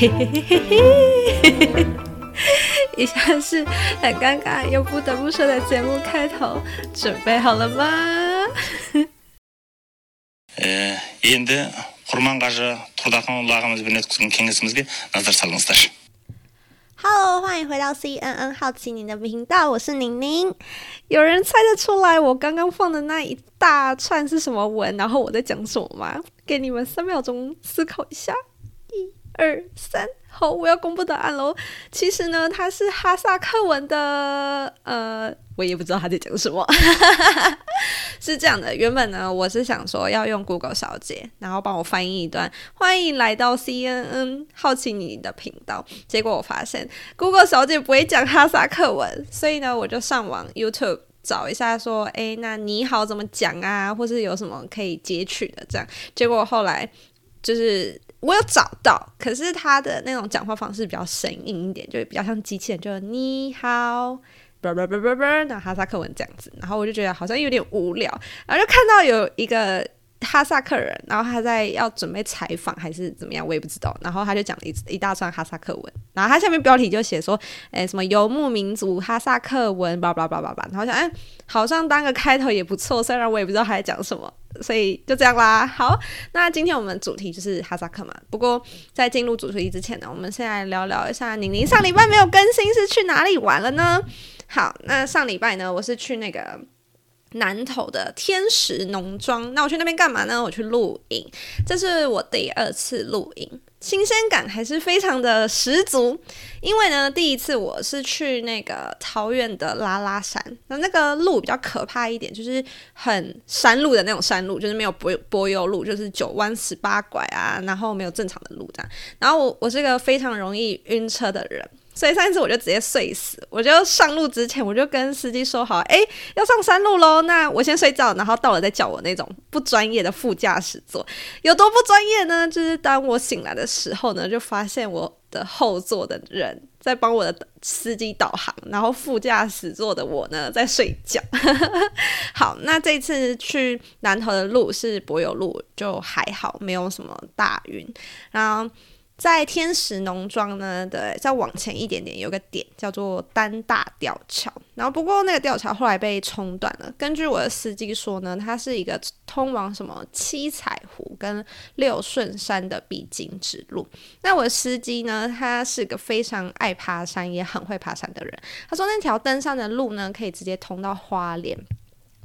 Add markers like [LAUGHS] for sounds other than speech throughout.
嘿嘿嘿嘿嘿，以下是很尴尬又不得不说的节目开头，准备好了吗？ Э, енді құрман қажы тұрдақынұлы ағамызбен өткізген кеңесімізге назар салыңыздар Hello，欢迎回到 CNN 好奇你的频道，我是宁宁。有人猜得出来我刚刚放的那一大串是什么文，然后我在讲什么吗？给你们三秒钟思考一下，一、 二、三。好，我要公布答案喽。其实呢，它是哈萨克文的，呃，我也不知道他在讲什么。[LAUGHS] 是这样的，原本呢，我是想说要用 Google 小姐，然后帮我翻译一段“欢迎来到 CNN 好奇你的频道”。结果我发现 Google 小姐不会讲哈萨克文，所以呢，我就上网 YouTube 找一下，说，诶，那你好怎么讲啊？或是有什么可以截取的这样。结果后来就是我有找到，可是他的那种讲话方式比较生硬一点，就比较像机器人，就你好。啵啵啵啵啵，那哈萨克文这样子，然后我就觉得好像有点无聊，然后就看到有一个哈萨克人，然后他在要准备采访还是怎么样，我也不知道，然后他就讲了一一大串哈萨克文，然后他下面标题就写说，哎，什么游牧民族哈萨克文，叭叭叭叭叭，然后想，哎，好像当个开头也不错，虽然我也不知道他在讲什么，所以就这样啦。好，那今天我们主题就是哈萨克嘛，不过在进入主题之前呢，我们先来聊聊一下宁宁上礼拜没有更新是去哪里玩了呢？好，那上礼拜呢，我是去那个南投的天使农庄。那我去那边干嘛呢？我去露营，这是我第二次露营，新鲜感还是非常的十足。因为呢，第一次我是去那个桃园的拉拉山，那那个路比较可怕一点，就是很山路的那种山路，就是没有柏柏油路，就是九弯十八拐啊，然后没有正常的路这样。然后我我是个非常容易晕车的人。所以上一次我就直接睡死，我就上路之前我就跟司机说好，哎，要上山路喽，那我先睡觉，然后到了再叫我那种不专业的副驾驶座，有多不专业呢？就是当我醒来的时候呢，就发现我的后座的人在帮我的司机导航，然后副驾驶座的我呢在睡觉。[LAUGHS] 好，那这次去南头的路是柏油路，就还好，没有什么大晕，然后。在天使农庄呢，对，再往前一点点有个点叫做丹大吊桥，然后不过那个吊桥后来被冲断了。根据我的司机说呢，它是一个通往什么七彩湖跟六顺山的必经之路。那我的司机呢，他是个非常爱爬山也很会爬山的人。他说那条登山的路呢，可以直接通到花莲，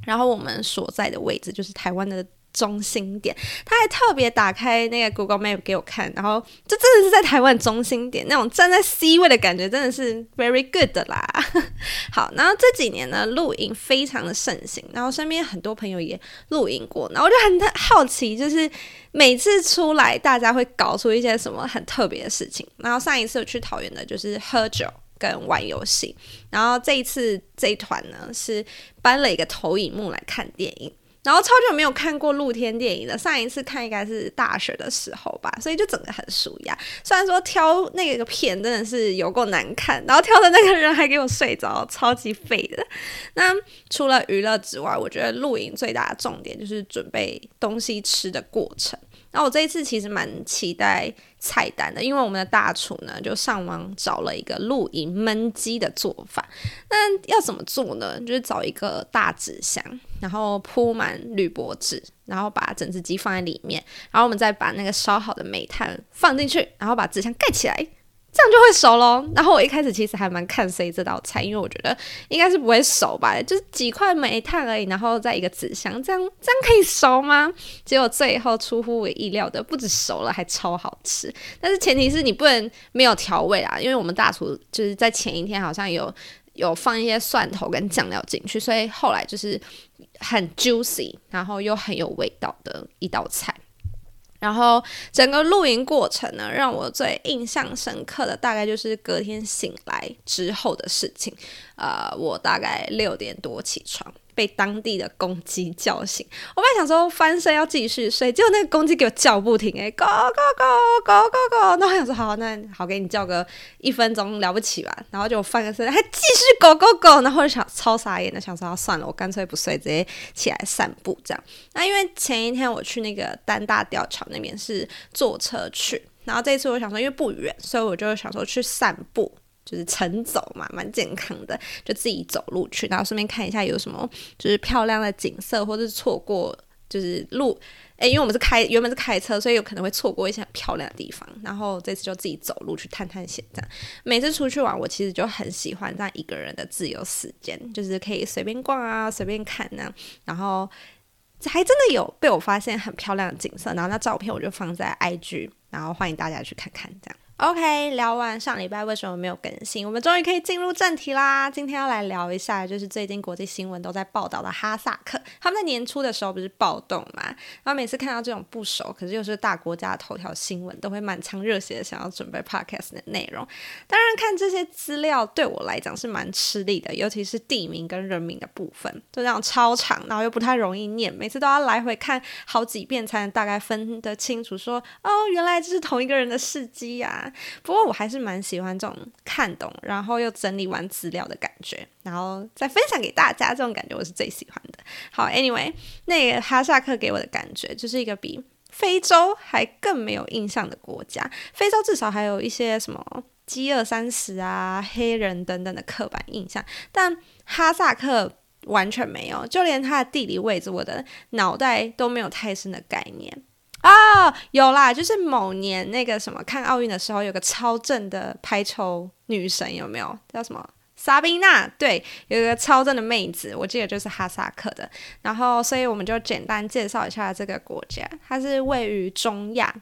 然后我们所在的位置就是台湾的。中心点，他还特别打开那个 Google Map 给我看，然后这真的是在台湾中心点那种站在 C 位的感觉，真的是 very good 啦。[LAUGHS] 好，然后这几年呢，露营非常的盛行，然后身边很多朋友也露营过，然后我就很好奇，就是每次出来大家会搞出一些什么很特别的事情。然后上一次我去桃园的就是喝酒跟玩游戏，然后这一次这一团呢是搬了一个投影幕来看电影。然后超久没有看过露天电影了，上一次看应该是大学的时候吧，所以就整个很舒压。虽然说挑那个片真的是有够难看，然后挑的那个人还给我睡着，超级废的。那除了娱乐之外，我觉得露营最大的重点就是准备东西吃的过程。那我这一次其实蛮期待菜单的，因为我们的大厨呢就上网找了一个露营焖鸡的做法。那要怎么做呢？就是找一个大纸箱，然后铺满铝箔纸，然后把整只鸡放在里面，然后我们再把那个烧好的煤炭放进去，然后把纸箱盖起来。这样就会熟喽。然后我一开始其实还蛮看 C 这道菜，因为我觉得应该是不会熟吧，就是几块煤炭而已，然后再一个纸箱，这样这样可以熟吗？结果最后出乎我意料的，不止熟了，还超好吃。但是前提是你不能没有调味啊，因为我们大厨就是在前一天好像有有放一些蒜头跟酱料进去，所以后来就是很 juicy，然后又很有味道的一道菜。然后整个露营过程呢，让我最印象深刻的大概就是隔天醒来之后的事情。呃，我大概六点多起床。被当地的公鸡叫醒，我本来想说翻身要继续睡，结果那个公鸡给我叫不停，哎，go go go go go go，那我想说好，那好给你叫个一分钟了不起吧，然后就翻个身还继续 go go go，然后就想超傻眼的想说算了，我干脆不睡，直接起来散步这样。那因为前一天我去那个丹大吊桥那边是坐车去。然后这一次我想说，因为不远，所以我就想说去散步，就是晨走嘛，蛮健康的，就自己走路去，然后顺便看一下有什么就是漂亮的景色，或者是错过就是路。诶，因为我们是开原本是开车，所以有可能会错过一些很漂亮的地方。然后这次就自己走路去探探险，这样。每次出去玩，我其实就很喜欢这样一个人的自由时间，就是可以随便逛啊，随便看呢。然后还真的有被我发现很漂亮的景色，然后那照片我就放在 IG，然后欢迎大家去看看，这样。OK，聊完上礼拜为什么没有更新，我们终于可以进入正题啦。今天要来聊一下，就是最近国际新闻都在报道的哈萨克。他们在年初的时候不是暴动嘛？然后每次看到这种不熟，可是又是大国家的头条新闻，都会满腔热血的想要准备 Podcast 的内容。当然，看这些资料对我来讲是蛮吃力的，尤其是地名跟人名的部分，就这样超长，然后又不太容易念，每次都要来回看好几遍才能大概分得清楚，说哦，原来这是同一个人的事迹呀。不过我还是蛮喜欢这种看懂，然后又整理完资料的感觉，然后再分享给大家，这种感觉我是最喜欢的。好，Anyway，那个哈萨克给我的感觉就是一个比非洲还更没有印象的国家。非洲至少还有一些什么饥饿三十啊、黑人等等的刻板印象，但哈萨克完全没有，就连它的地理位置，我的脑袋都没有太深的概念。啊，有啦，就是某年那个什么看奥运的时候，有个超正的排球女神，有没有叫什么萨宾娜？对，有一个超正的妹子，我记得就是哈萨克的。然后，所以我们就简单介绍一下这个国家，它是位于中亚。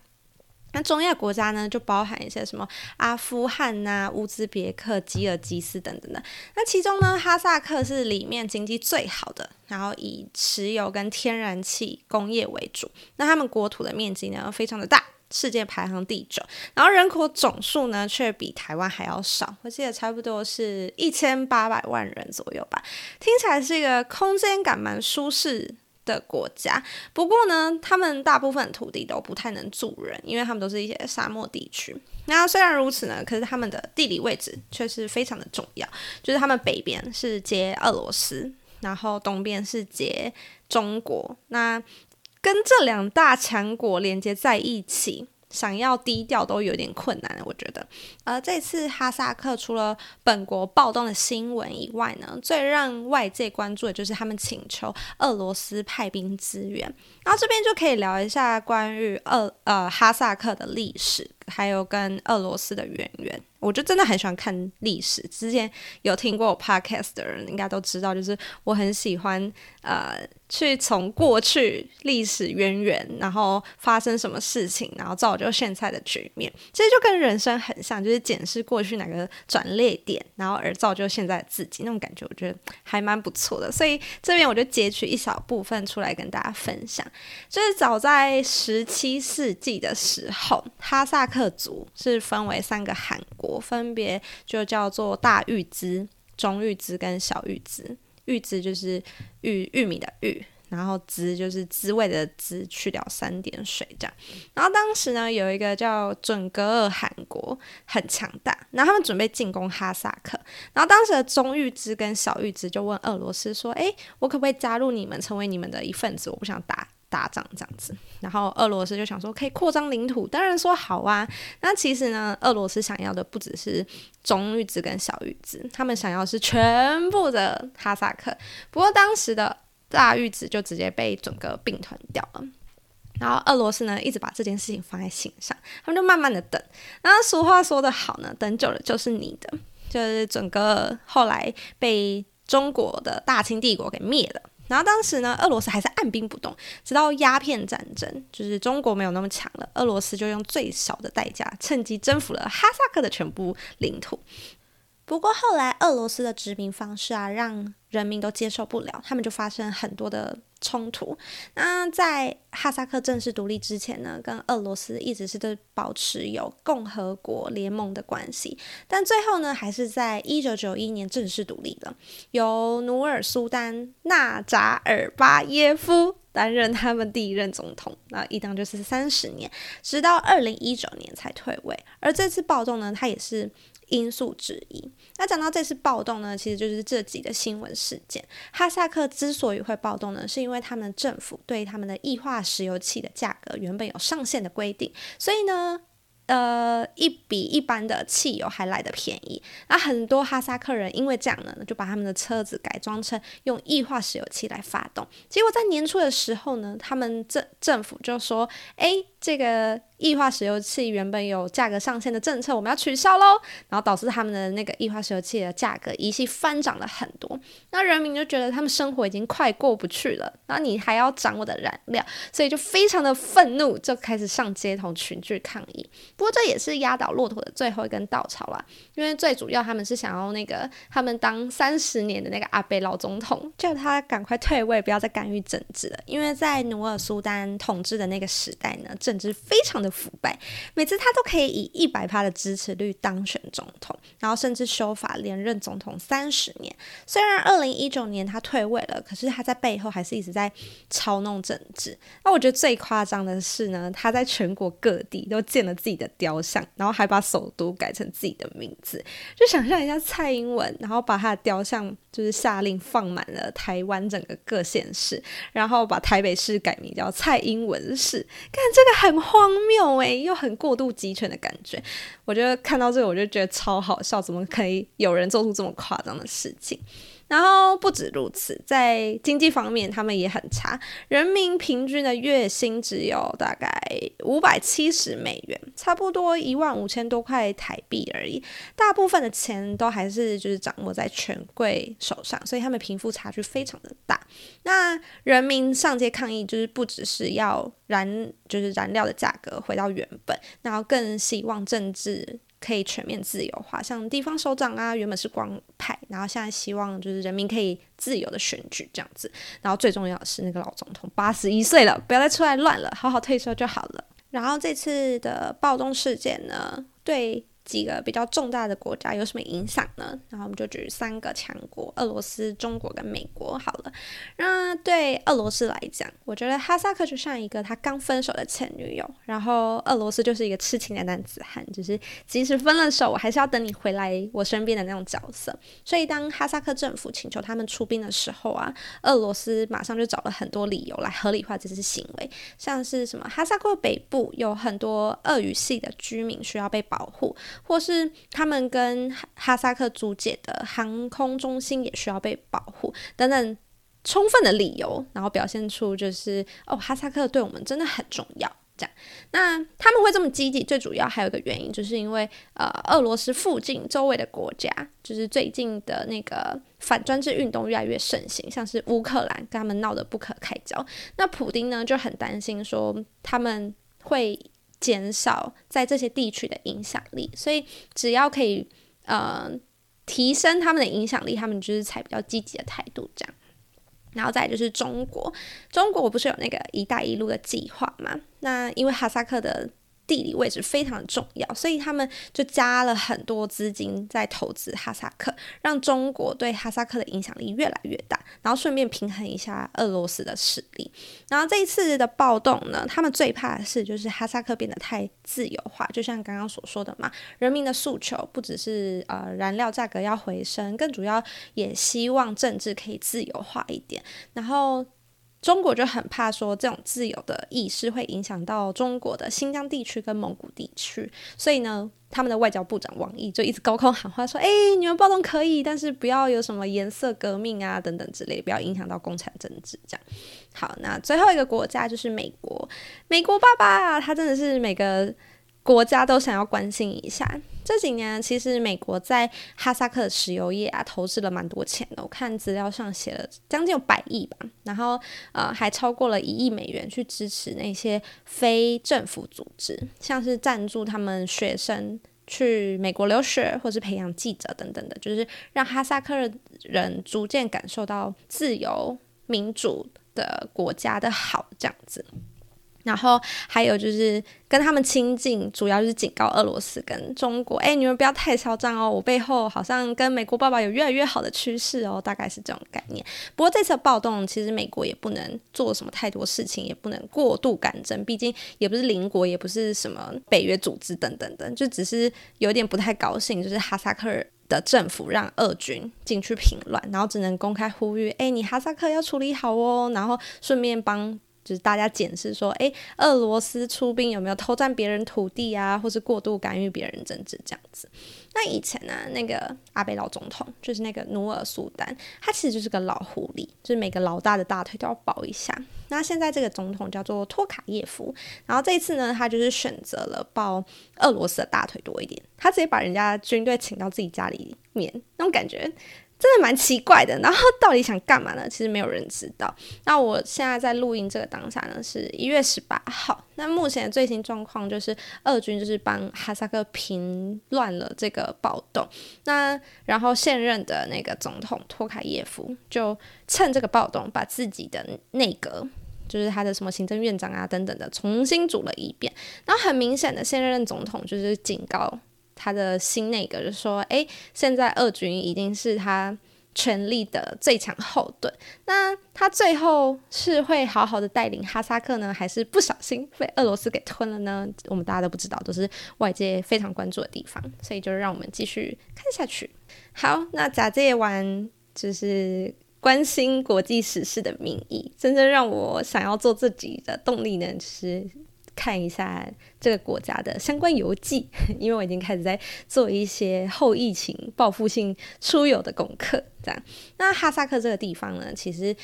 那中亚国家呢，就包含一些什么阿富汗呐、乌兹别克、吉尔吉斯等等的。那其中呢，哈萨克是里面经济最好的，然后以石油跟天然气工业为主。那他们国土的面积呢，非常的大，世界排行第九。然后人口总数呢，却比台湾还要少，我记得差不多是一千八百万人左右吧。听起来是一个空间感蛮舒适。的国家，不过呢，他们大部分土地都不太能住人，因为他们都是一些沙漠地区。那虽然如此呢，可是他们的地理位置却是非常的重要，就是他们北边是接俄罗斯，然后东边是接中国，那跟这两大强国连接在一起。想要低调都有点困难，我觉得。而这次哈萨克除了本国暴动的新闻以外呢，最让外界关注的就是他们请求俄罗斯派兵支援。然后这边就可以聊一下关于俄呃哈萨克的历史，还有跟俄罗斯的渊源。我就真的很喜欢看历史，之前有听过我 podcast 的人应该都知道，就是我很喜欢呃去从过去历史渊源，然后发生什么事情，然后造就现在的局面。其实就跟人生很像，就是检视过去哪个转捩点，然后而造就现在自己那种感觉，我觉得还蛮不错的。所以这边我就截取一小部分出来跟大家分享。就是早在十七世纪的时候，哈萨克族是分为三个汗国。分别就叫做大玉兹、中玉兹跟小玉兹。玉兹就是玉玉米的玉，然后滋就是滋味的滋，去掉三点水这样。然后当时呢，有一个叫准格尔汗国很强大，然后他们准备进攻哈萨克。然后当时的中玉兹跟小玉兹就问俄罗斯说：“诶，我可不可以加入你们，成为你们的一份子？我不想打。”打仗这样子，然后俄罗斯就想说可以扩张领土，当然说好啊。那其实呢，俄罗斯想要的不只是中玉子跟小玉子，他们想要是全部的哈萨克。不过当时的大玉子就直接被整个并团掉了。然后俄罗斯呢，一直把这件事情放在心上，他们就慢慢的等。那俗话说得好呢，等久了就是你的，就是整个后来被中国的大清帝国给灭了。然后当时呢，俄罗斯还是按兵不动，直到鸦片战争，就是中国没有那么强了，俄罗斯就用最少的代价，趁机征服了哈萨克的全部领土。不过后来俄罗斯的殖民方式啊，让人民都接受不了，他们就发生很多的冲突。那在哈萨克正式独立之前呢，跟俄罗斯一直是都保持有共和国联盟的关系，但最后呢，还是在一九九一年正式独立了，由努尔苏丹纳扎尔巴耶夫担任他们第一任总统，那一当就是三十年，直到二零一九年才退位。而这次暴动呢，他也是。因素之一。那讲到这次暴动呢，其实就是这几个新闻事件。哈萨克之所以会暴动呢，是因为他们政府对他们的液化石油气的价格原本有上限的规定，所以呢，呃，一比一般的汽油还来得便宜。那很多哈萨克人因为这样呢，就把他们的车子改装成用液化石油气来发动。结果在年初的时候呢，他们政政府就说：“哎，这个。”液化石油气原本有价格上限的政策，我们要取消喽，然后导致他们的那个液化石油气的价格一系翻涨了很多。那人民就觉得他们生活已经快过不去了，然后你还要涨我的燃料，所以就非常的愤怒，就开始上街头群聚抗议。不过这也是压倒骆驼的最后一根稻草啦，因为最主要他们是想要那个他们当三十年的那个阿贝老总统，叫他赶快退位，不要再干预政治了。因为在努尔苏丹统治的那个时代呢，政治非常。的腐败，每次他都可以以一百趴的支持率当选总统，然后甚至修法连任总统三十年。虽然二零一九年他退位了，可是他在背后还是一直在操弄政治。那我觉得最夸张的是呢，他在全国各地都建了自己的雕像，然后还把首都改成自己的名字。就想象一下蔡英文，然后把他的雕像就是下令放满了台湾整个各县市，然后把台北市改名叫蔡英文市，看这个很荒谬。诶，又很过度集权的感觉，我觉得看到这个我就觉得超好笑，怎么可以有人做出这么夸张的事情？然后不止如此，在经济方面他们也很差，人民平均的月薪只有大概五百七十美元，差不多一万五千多块台币而已。大部分的钱都还是就是掌握在权贵手上，所以他们贫富差距非常的大。那人民上街抗议，就是不只是要燃，就是燃料的价格回到原本，然后更希望政治。可以全面自由化，像地方首长啊，原本是光派，然后现在希望就是人民可以自由的选举这样子。然后最重要的是，那个老总统八十一岁了，不要再出来乱了，好好退休就好了。然后这次的暴动事件呢，对。几个比较重大的国家有什么影响呢？然后我们就举三个强国：俄罗斯、中国跟美国。好了，那对俄罗斯来讲，我觉得哈萨克就像一个他刚分手的前女友，然后俄罗斯就是一个痴情的男子汉，就是即使分了手，我还是要等你回来我身边的那种角色。所以当哈萨克政府请求他们出兵的时候啊，俄罗斯马上就找了很多理由来合理化这些行为，像是什么哈萨克北部有很多俄语系的居民需要被保护。或是他们跟哈萨克租借的航空中心也需要被保护，等等充分的理由，然后表现出就是哦，哈萨克对我们真的很重要。这样，那他们会这么积极，最主要还有一个原因，就是因为呃，俄罗斯附近周围的国家，就是最近的那个反专制运动越来越盛行，像是乌克兰跟他们闹得不可开交，那普丁呢就很担心说他们会。减少在这些地区的影响力，所以只要可以呃提升他们的影响力，他们就是采比较积极的态度这样。然后再就是中国，中国不是有那个“一带一路”的计划嘛？那因为哈萨克的。地理位置非常重要，所以他们就加了很多资金在投资哈萨克，让中国对哈萨克的影响力越来越大，然后顺便平衡一下俄罗斯的势力。然后这一次的暴动呢，他们最怕的是就是哈萨克变得太自由化，就像刚刚所说的嘛，人民的诉求不只是呃燃料价格要回升，更主要也希望政治可以自由化一点，然后。中国就很怕说这种自由的意识会影响到中国的新疆地区跟蒙古地区，所以呢，他们的外交部长王毅就一直高空喊话说：“哎，你们暴动可以，但是不要有什么颜色革命啊等等之类，不要影响到共产政治。”这样。好，那最后一个国家就是美国，美国爸爸他真的是每个。国家都想要关心一下。这几年，其实美国在哈萨克的石油业啊，投资了蛮多钱的。我看资料上写了将近有百亿吧，然后呃，还超过了一亿美元去支持那些非政府组织，像是赞助他们学生去美国留学，或是培养记者等等的，就是让哈萨克人逐渐感受到自由民主的国家的好，这样子。然后还有就是跟他们亲近，主要就是警告俄罗斯跟中国，哎，你们不要太嚣张哦，我背后好像跟美国爸爸有越来越好的趋势哦，大概是这种概念。不过这次暴动，其实美国也不能做什么太多事情，也不能过度干政，毕竟也不是邻国，也不是什么北约组织等等的，就只是有点不太高兴，就是哈萨克的政府让俄军进去平乱，然后只能公开呼吁，哎，你哈萨克要处理好哦，然后顺便帮。就是大家检视说，诶，俄罗斯出兵有没有偷占别人土地啊，或是过度干预别人政治这样子。那以前呢，那个阿贝老总统就是那个努尔苏丹，他其实就是个老狐狸，就是每个老大的大腿都要抱一下。那现在这个总统叫做托卡耶夫，然后这一次呢，他就是选择了抱俄罗斯的大腿多一点，他直接把人家军队请到自己家里面，那种感觉。真的蛮奇怪的，然后到底想干嘛呢？其实没有人知道。那我现在在录音这个当下呢，是一月十八号。那目前的最新状况就是，俄军就是帮哈萨克平乱了这个暴动。那然后现任的那个总统托卡耶夫就趁这个暴动，把自己的内阁，就是他的什么行政院长啊等等的，重新组了一遍。然后很明显的，现任总统就是警告。他的新那个就说：“诶，现在俄军已经是他权力的最强后盾。那他最后是会好好的带领哈萨克呢，还是不小心被俄罗斯给吞了呢？我们大家都不知道，都是外界非常关注的地方。所以就让我们继续看下去。好，那假借完就是关心国际时事的名义，真正让我想要做自己的动力呢，是。”看一下这个国家的相关游记，[LAUGHS] 因为我已经开始在做一些后疫情报复性出游的功课。这样，那哈萨克这个地方呢，其实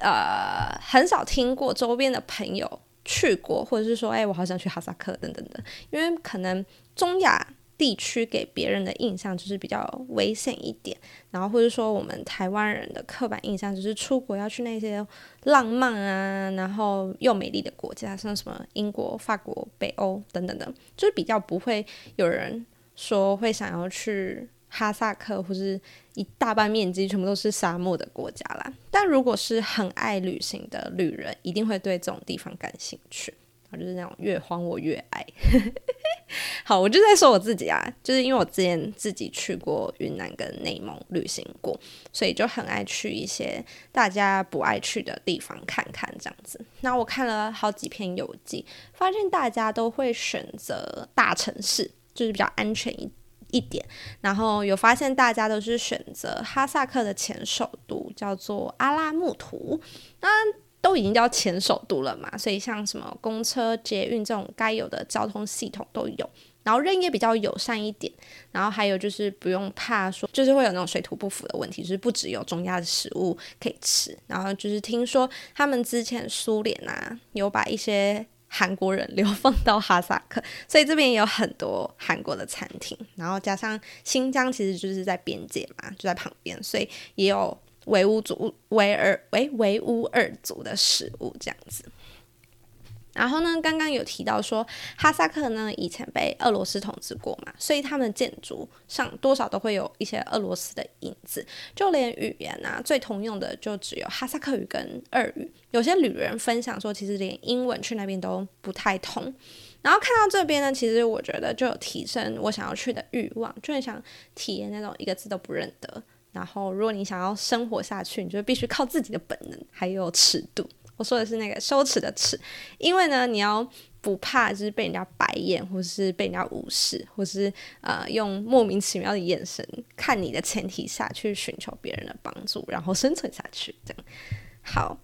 呃很少听过周边的朋友去过，或者是说，哎，我好想去哈萨克等等的，因为可能中亚。地区给别人的印象就是比较危险一点，然后或者说我们台湾人的刻板印象就是出国要去那些浪漫啊，然后又美丽的国家，像什么英国、法国、北欧等等的，就是比较不会有人说会想要去哈萨克或是一大半面积全部都是沙漠的国家啦。但如果是很爱旅行的旅人，一定会对这种地方感兴趣。就是那种越荒我越爱。[LAUGHS] [LAUGHS] 好，我就在说我自己啊，就是因为我之前自己去过云南跟内蒙旅行过，所以就很爱去一些大家不爱去的地方看看这样子。那我看了好几篇游记，发现大家都会选择大城市，就是比较安全一一点。然后有发现大家都是选择哈萨克的前首都叫做阿拉木图。那都已经叫前首都了嘛，所以像什么公车、捷运这种该有的交通系统都有，然后人也比较友善一点，然后还有就是不用怕说，就是会有那种水土不服的问题，就是不只有中亚的食物可以吃，然后就是听说他们之前苏联啊有把一些韩国人流放到哈萨克，所以这边也有很多韩国的餐厅，然后加上新疆其实就是在边界嘛，就在旁边，所以也有。维吾族、维尔、维维吾尔族的食物这样子。然后呢，刚刚有提到说哈萨克呢以前被俄罗斯统治过嘛，所以他们建筑上多少都会有一些俄罗斯的影子。就连语言啊，最通用的就只有哈萨克语跟俄语。有些旅人分享说，其实连英文去那边都不太通。然后看到这边呢，其实我觉得就有提升我想要去的欲望，就很想体验那种一个字都不认得。然后，如果你想要生活下去，你就必须靠自己的本能，还有尺度。我说的是那个羞耻的耻，因为呢，你要不怕就是被人家白眼，或是被人家无视，或是呃用莫名其妙的眼神看你的前提下去寻求别人的帮助，然后生存下去。这样好。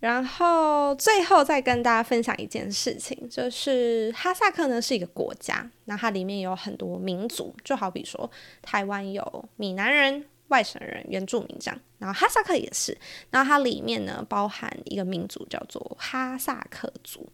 然后最后再跟大家分享一件事情，就是哈萨克呢是一个国家，那它里面有很多民族，就好比说台湾有闽南人。外省人、原住民这样，然后哈萨克也是，然后它里面呢包含一个民族叫做哈萨克族。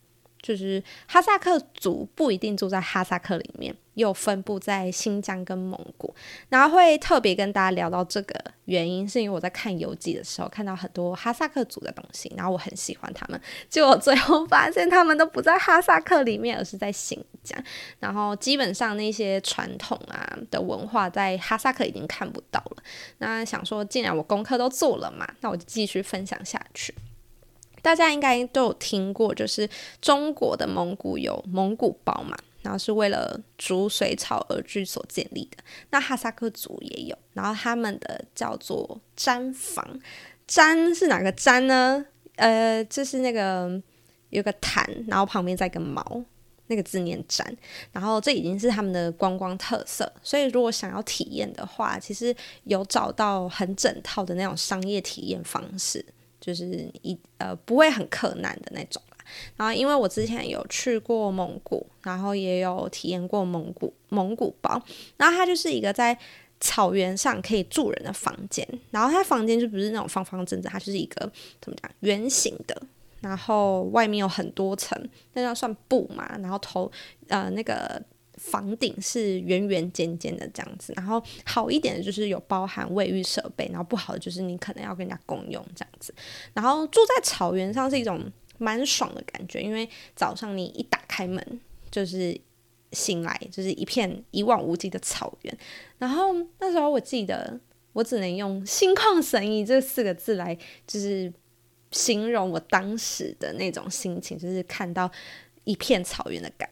就是哈萨克族不一定住在哈萨克里面，又分布在新疆跟蒙古。然后会特别跟大家聊到这个原因，是因为我在看游记的时候看到很多哈萨克族的东西，然后我很喜欢他们。结果最后发现他们都不在哈萨克里面，而是在新疆。然后基本上那些传统啊的文化在哈萨克已经看不到了。那想说，既然我功课都做了嘛，那我就继续分享下去。大家应该都有听过，就是中国的蒙古有蒙古包嘛，然后是为了逐水草而居所建立的。那哈萨克族也有，然后他们的叫做毡房，毡是哪个毡呢？呃，就是那个有个毯，然后旁边再一个毛，那个字念毡。然后这已经是他们的观光特色，所以如果想要体验的话，其实有找到很整套的那种商业体验方式。就是一呃不会很困难的那种啦。然后因为我之前有去过蒙古，然后也有体验过蒙古蒙古包，然后它就是一个在草原上可以住人的房间，然后它房间就不是那种方方正正，它就是一个怎么讲圆形的，然后外面有很多层，那叫算布嘛，然后头呃那个。房顶是圆圆尖尖的这样子，然后好一点的就是有包含卫浴设备，然后不好的就是你可能要跟人家共用这样子。然后住在草原上是一种蛮爽的感觉，因为早上你一打开门就是醒来就是一片一望无际的草原。然后那时候我记得我只能用心旷神怡这四个字来就是形容我当时的那种心情，就是看到一片草原的感。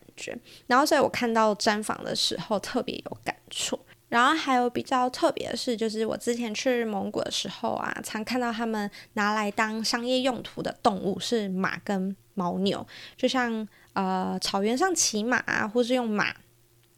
然后所以我看到毡房的时候特别有感触。然后还有比较特别的是，就是我之前去蒙古的时候啊，常看到他们拿来当商业用途的动物是马跟牦牛，就像呃草原上骑马啊，或是用马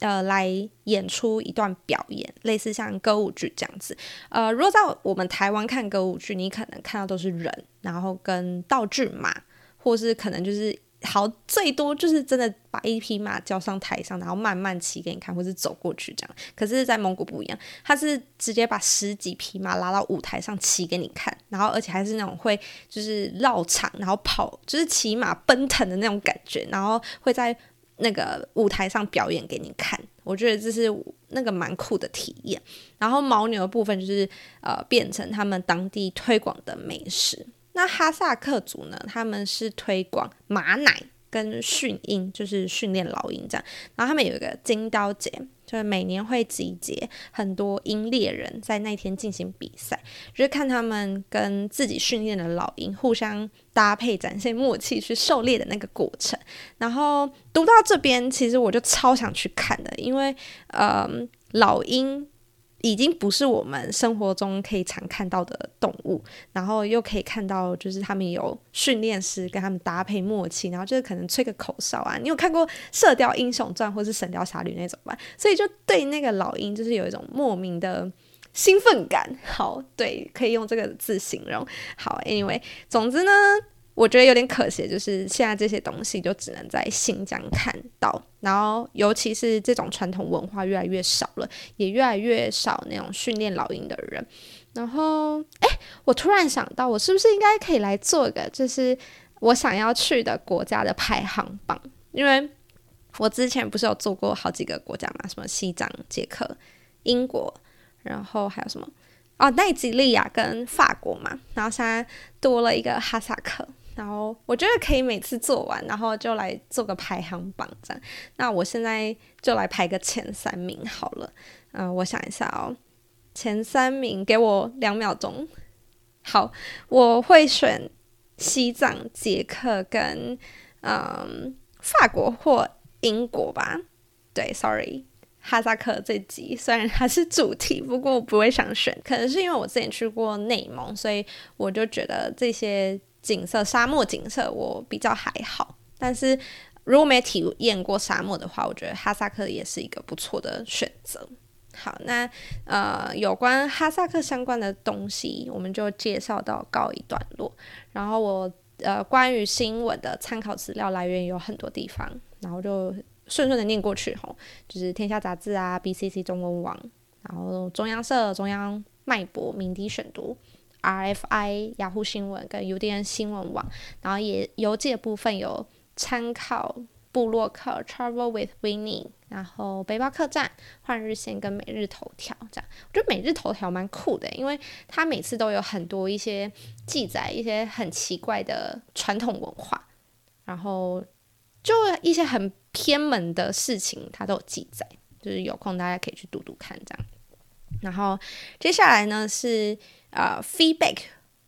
呃来演出一段表演，类似像歌舞剧这样子。呃，如果在我们台湾看歌舞剧，你可能看到都是人，然后跟道具马，或是可能就是。好，最多就是真的把一匹马叫上台上，然后慢慢骑给你看，或是走过去这样。可是，在蒙古不一样，他是直接把十几匹马拉到舞台上骑给你看，然后而且还是那种会就是绕场，然后跑，就是骑马奔腾的那种感觉，然后会在那个舞台上表演给你看。我觉得这是那个蛮酷的体验。然后牦牛的部分就是呃，变成他们当地推广的美食。那哈萨克族呢？他们是推广马奶跟训鹰，就是训练老鹰这样。然后他们有一个金刀节，就是每年会集结很多鹰猎人，在那天进行比赛，就是看他们跟自己训练的老鹰互相搭配，展现默契去狩猎的那个过程。然后读到这边，其实我就超想去看的，因为呃，老鹰。已经不是我们生活中可以常看到的动物，然后又可以看到，就是他们有训练师跟他们搭配默契，然后就是可能吹个口哨啊。你有看过《射雕英雄传》或是《神雕侠侣》那种吧？所以就对那个老鹰就是有一种莫名的兴奋感。好，对，可以用这个字形容。好，Anyway，总之呢。我觉得有点可惜，就是现在这些东西就只能在新疆看到，然后尤其是这种传统文化越来越少了，也越来越少那种训练老鹰的人。然后，哎，我突然想到，我是不是应该可以来做一个，就是我想要去的国家的排行榜？因为我之前不是有做过好几个国家嘛，什么西藏、捷克、英国，然后还有什么哦，奈及利亚跟法国嘛，然后现在多了一个哈萨克。然后我觉得可以每次做完，然后就来做个排行榜这样。那我现在就来排个前三名好了。嗯，我想一下哦，前三名给我两秒钟。好，我会选西藏、捷克跟嗯法国或英国吧。对，sorry，哈萨克这集虽然它是主题，不过我不会想选，可能是因为我之前去过内蒙，所以我就觉得这些。景色，沙漠景色我比较还好，但是如果没体验过沙漠的话，我觉得哈萨克也是一个不错的选择。好，那呃，有关哈萨克相关的东西，我们就介绍到告一段落。然后我呃，关于新闻的参考资料来源有很多地方，然后就顺顺的念过去吼，就是天下杂志啊，BCC 中文网，然后中央社、中央脉搏、鸣笛选读。RFI、雅虎新闻跟 UDN 新闻网，然后也邮寄的部分有参考布洛克 Travel with Winnie，然后背包客栈、换日线跟每日头条这样。我觉得每日头条蛮酷的，因为它每次都有很多一些记载一些很奇怪的传统文化，然后就一些很偏门的事情，它都有记载。就是有空大家可以去读读看这样。然后接下来呢是。呃，feedback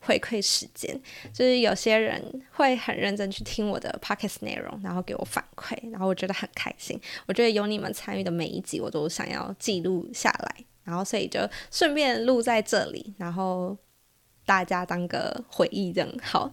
回馈时间，就是有些人会很认真去听我的 podcast 内容，然后给我反馈，然后我觉得很开心。我觉得有你们参与的每一集，我都想要记录下来，然后所以就顺便录在这里，然后大家当个回忆，这样好。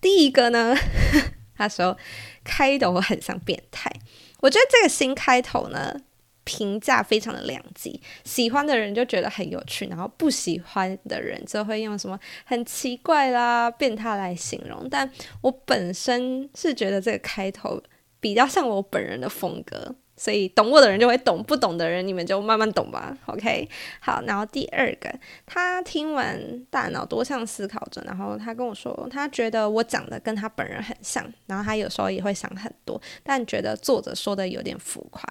第一个呢，[LAUGHS] 他说开头很像变态，我觉得这个新开头呢。评价非常的两极，喜欢的人就觉得很有趣，然后不喜欢的人就会用什么很奇怪啦、变态来形容。但我本身是觉得这个开头比较像我本人的风格。所以懂我的人就会懂，不懂的人你们就慢慢懂吧。[LAUGHS] OK，好，然后第二个，他听完大脑多项思考者，然后他跟我说，他觉得我讲的跟他本人很像，然后他有时候也会想很多，但觉得作者说的有点浮夸。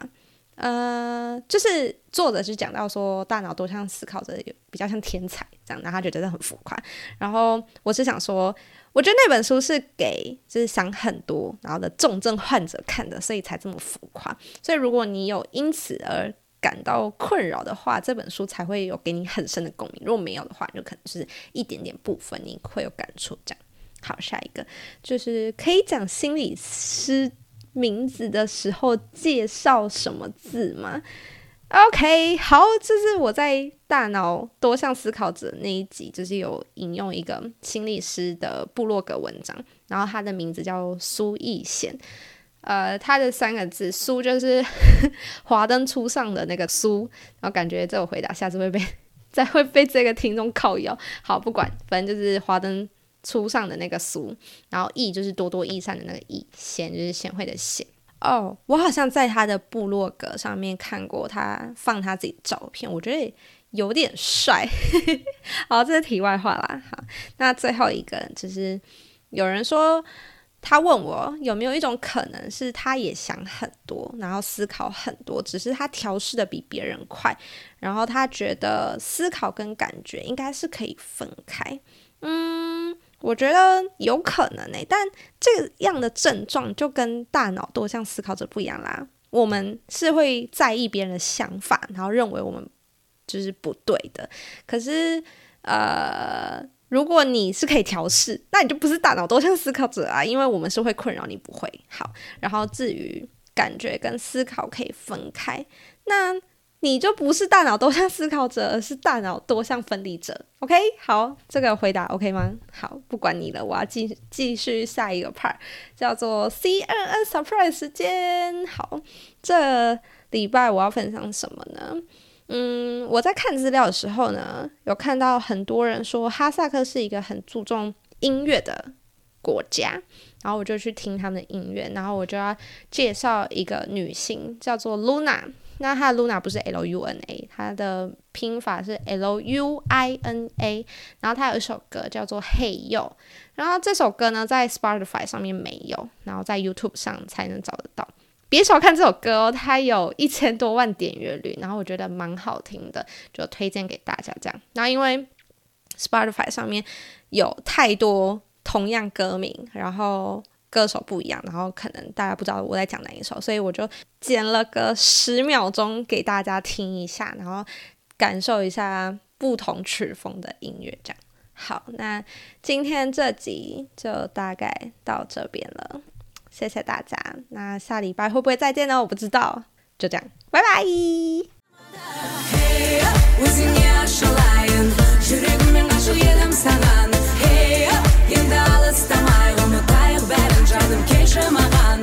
呃，就是作者是讲到说大脑多像思考者比较像天才这样，然后他觉得很浮夸。然后我是想说。我觉得那本书是给就是想很多然后的重症患者看的，所以才这么浮夸。所以如果你有因此而感到困扰的话，这本书才会有给你很深的共鸣。如果没有的话，就可能是一点点部分你会有感触。这样，好，下一个就是可以讲心理师名字的时候介绍什么字吗？OK，好，这是我在大脑多项思考者那一集，就是有引用一个心理师的部落格文章，然后他的名字叫苏逸贤，呃，他的三个字“苏”就是 [LAUGHS] 华灯初上的那个苏，然后感觉这个回答下次会被再会被这个听众靠腰。好，不管，反正就是华灯初上的那个苏，然后易就是多多益善的那个易，贤就是贤惠的贤。哦，我好像在他的部落格上面看过他放他自己照片，我觉得有点帅。[LAUGHS] 好，这是题外话啦。好，那最后一个就是有人说他问我有没有一种可能是他也想很多，然后思考很多，只是他调试的比别人快，然后他觉得思考跟感觉应该是可以分开。嗯。我觉得有可能诶，但这样的症状就跟大脑多项思考者不一样啦。我们是会在意别人的想法，然后认为我们就是不对的。可是，呃，如果你是可以调试，那你就不是大脑多项思考者啊，因为我们是会困扰你不会好。然后至于感觉跟思考可以分开，那。你就不是大脑多项思考者，而是大脑多项分离者。OK，好，这个回答 OK 吗？好，不管你了，我要继继续下一个 part，叫做 CNN surprise 时间。好，这礼拜我要分享什么呢？嗯，我在看资料的时候呢，有看到很多人说哈萨克是一个很注重音乐的国家，然后我就去听他们的音乐，然后我就要介绍一个女性，叫做 Luna。那它的 Luna 不是 L U N A，它的拼法是 L U I N A。然后它有一首歌叫做 Hey Yo，然后这首歌呢在 Spotify 上面没有，然后在 YouTube 上才能找得到。别小看这首歌哦，它有一千多万点阅率，然后我觉得蛮好听的，就推荐给大家这样。然后因为 Spotify 上面有太多同样歌名，然后。歌手不一样然后可能大家不知道我在讲哪一首所以我就剪了个十秒钟给大家听一下然后感受一下不同曲风的音乐这样。好那今天这集就大概到这边了谢谢大家那下礼拜会不会再见呢？我不知道就这样拜拜。trzyma, a